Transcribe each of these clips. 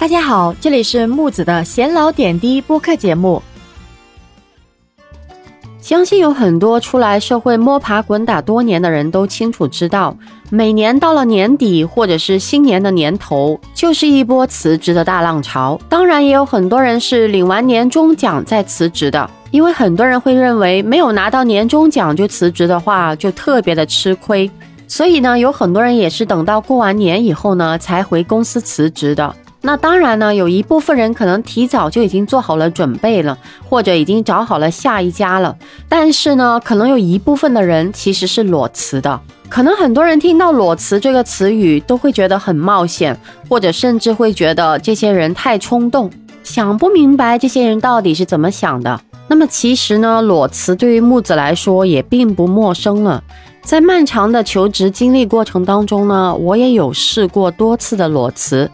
大家好，这里是木子的闲聊点滴播客节目。相信有很多出来社会摸爬滚打多年的人都清楚知道，每年到了年底或者是新年的年头，就是一波辞职的大浪潮。当然，也有很多人是领完年终奖再辞职的，因为很多人会认为没有拿到年终奖就辞职的话，就特别的吃亏。所以呢，有很多人也是等到过完年以后呢，才回公司辞职的。那当然呢，有一部分人可能提早就已经做好了准备了，或者已经找好了下一家了。但是呢，可能有一部分的人其实是裸辞的。可能很多人听到“裸辞”这个词语都会觉得很冒险，或者甚至会觉得这些人太冲动，想不明白这些人到底是怎么想的。那么其实呢，裸辞对于木子来说也并不陌生了。在漫长的求职经历过程当中呢，我也有试过多次的裸辞。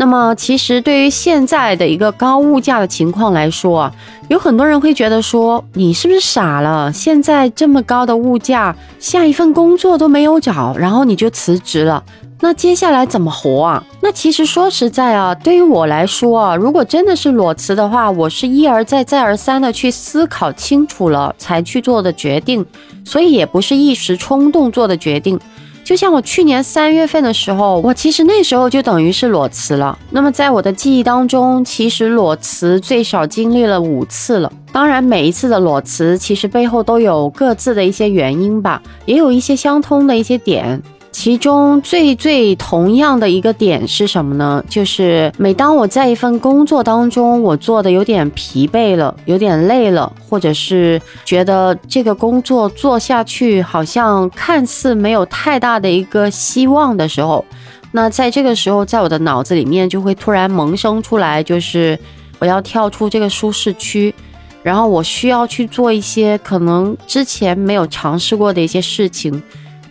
那么，其实对于现在的一个高物价的情况来说啊，有很多人会觉得说，你是不是傻了？现在这么高的物价，下一份工作都没有找，然后你就辞职了，那接下来怎么活啊？那其实说实在啊，对于我来说啊，如果真的是裸辞的话，我是一而再、再而三的去思考清楚了才去做的决定，所以也不是一时冲动做的决定。就像我去年三月份的时候，我其实那时候就等于是裸辞了。那么在我的记忆当中，其实裸辞最少经历了五次了。当然，每一次的裸辞其实背后都有各自的一些原因吧，也有一些相通的一些点。其中最最同样的一个点是什么呢？就是每当我在一份工作当中，我做的有点疲惫了，有点累了，或者是觉得这个工作做下去好像看似没有太大的一个希望的时候，那在这个时候，在我的脑子里面就会突然萌生出来，就是我要跳出这个舒适区，然后我需要去做一些可能之前没有尝试过的一些事情。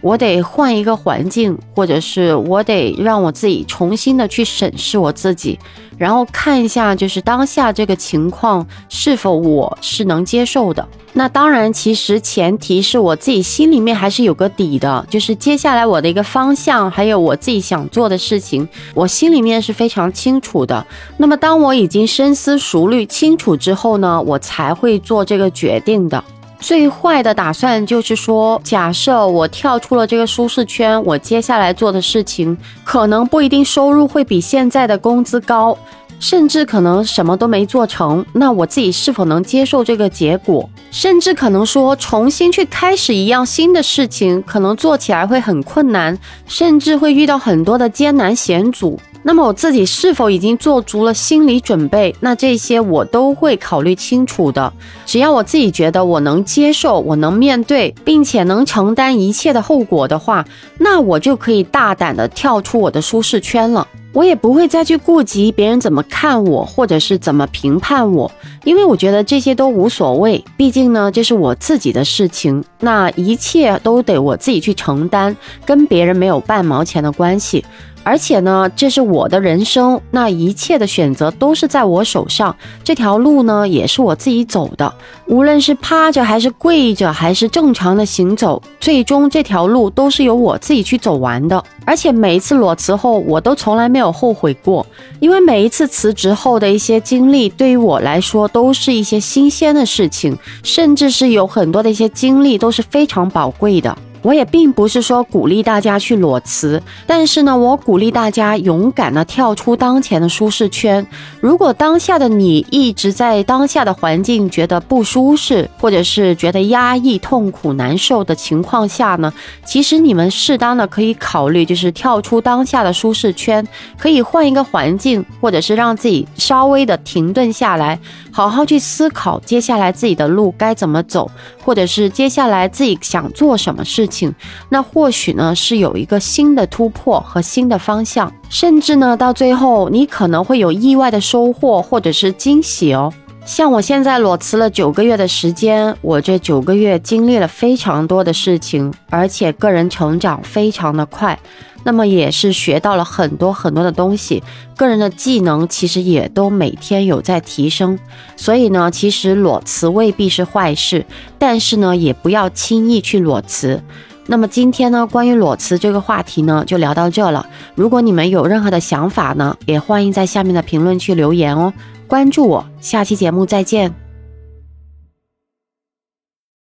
我得换一个环境，或者是我得让我自己重新的去审视我自己，然后看一下就是当下这个情况是否我是能接受的。那当然，其实前提是我自己心里面还是有个底的，就是接下来我的一个方向，还有我自己想做的事情，我心里面是非常清楚的。那么当我已经深思熟虑清楚之后呢，我才会做这个决定的。最坏的打算就是说，假设我跳出了这个舒适圈，我接下来做的事情可能不一定收入会比现在的工资高，甚至可能什么都没做成。那我自己是否能接受这个结果？甚至可能说重新去开始一样新的事情，可能做起来会很困难，甚至会遇到很多的艰难险阻。那么我自己是否已经做足了心理准备？那这些我都会考虑清楚的。只要我自己觉得我能接受，我能面对，并且能承担一切的后果的话，那我就可以大胆的跳出我的舒适圈了。我也不会再去顾及别人怎么看我，或者是怎么评判我，因为我觉得这些都无所谓。毕竟呢，这是我自己的事情，那一切都得我自己去承担，跟别人没有半毛钱的关系。而且呢，这是我的人生，那一切的选择都是在我手上。这条路呢，也是我自己走的。无论是趴着，还是跪着，还是正常的行走，最终这条路都是由我自己去走完的。而且每一次裸辞后，我都从来没有后悔过，因为每一次辞职后的一些经历，对于我来说都是一些新鲜的事情，甚至是有很多的一些经历都是非常宝贵的。我也并不是说鼓励大家去裸辞，但是呢，我鼓励大家勇敢的跳出当前的舒适圈。如果当下的你一直在当下的环境觉得不舒适，或者是觉得压抑、痛苦、难受的情况下呢，其实你们适当的可以考虑，就是跳出当下的舒适圈，可以换一个环境，或者是让自己稍微的停顿下来，好好去思考接下来自己的路该怎么走，或者是接下来自己想做什么事。情，那或许呢是有一个新的突破和新的方向，甚至呢到最后你可能会有意外的收获或者是惊喜哦。像我现在裸辞了九个月的时间，我这九个月经历了非常多的事情，而且个人成长非常的快。那么也是学到了很多很多的东西，个人的技能其实也都每天有在提升。所以呢，其实裸辞未必是坏事，但是呢，也不要轻易去裸辞。那么今天呢，关于裸辞这个话题呢，就聊到这了。如果你们有任何的想法呢，也欢迎在下面的评论区留言哦。关注我，下期节目再见。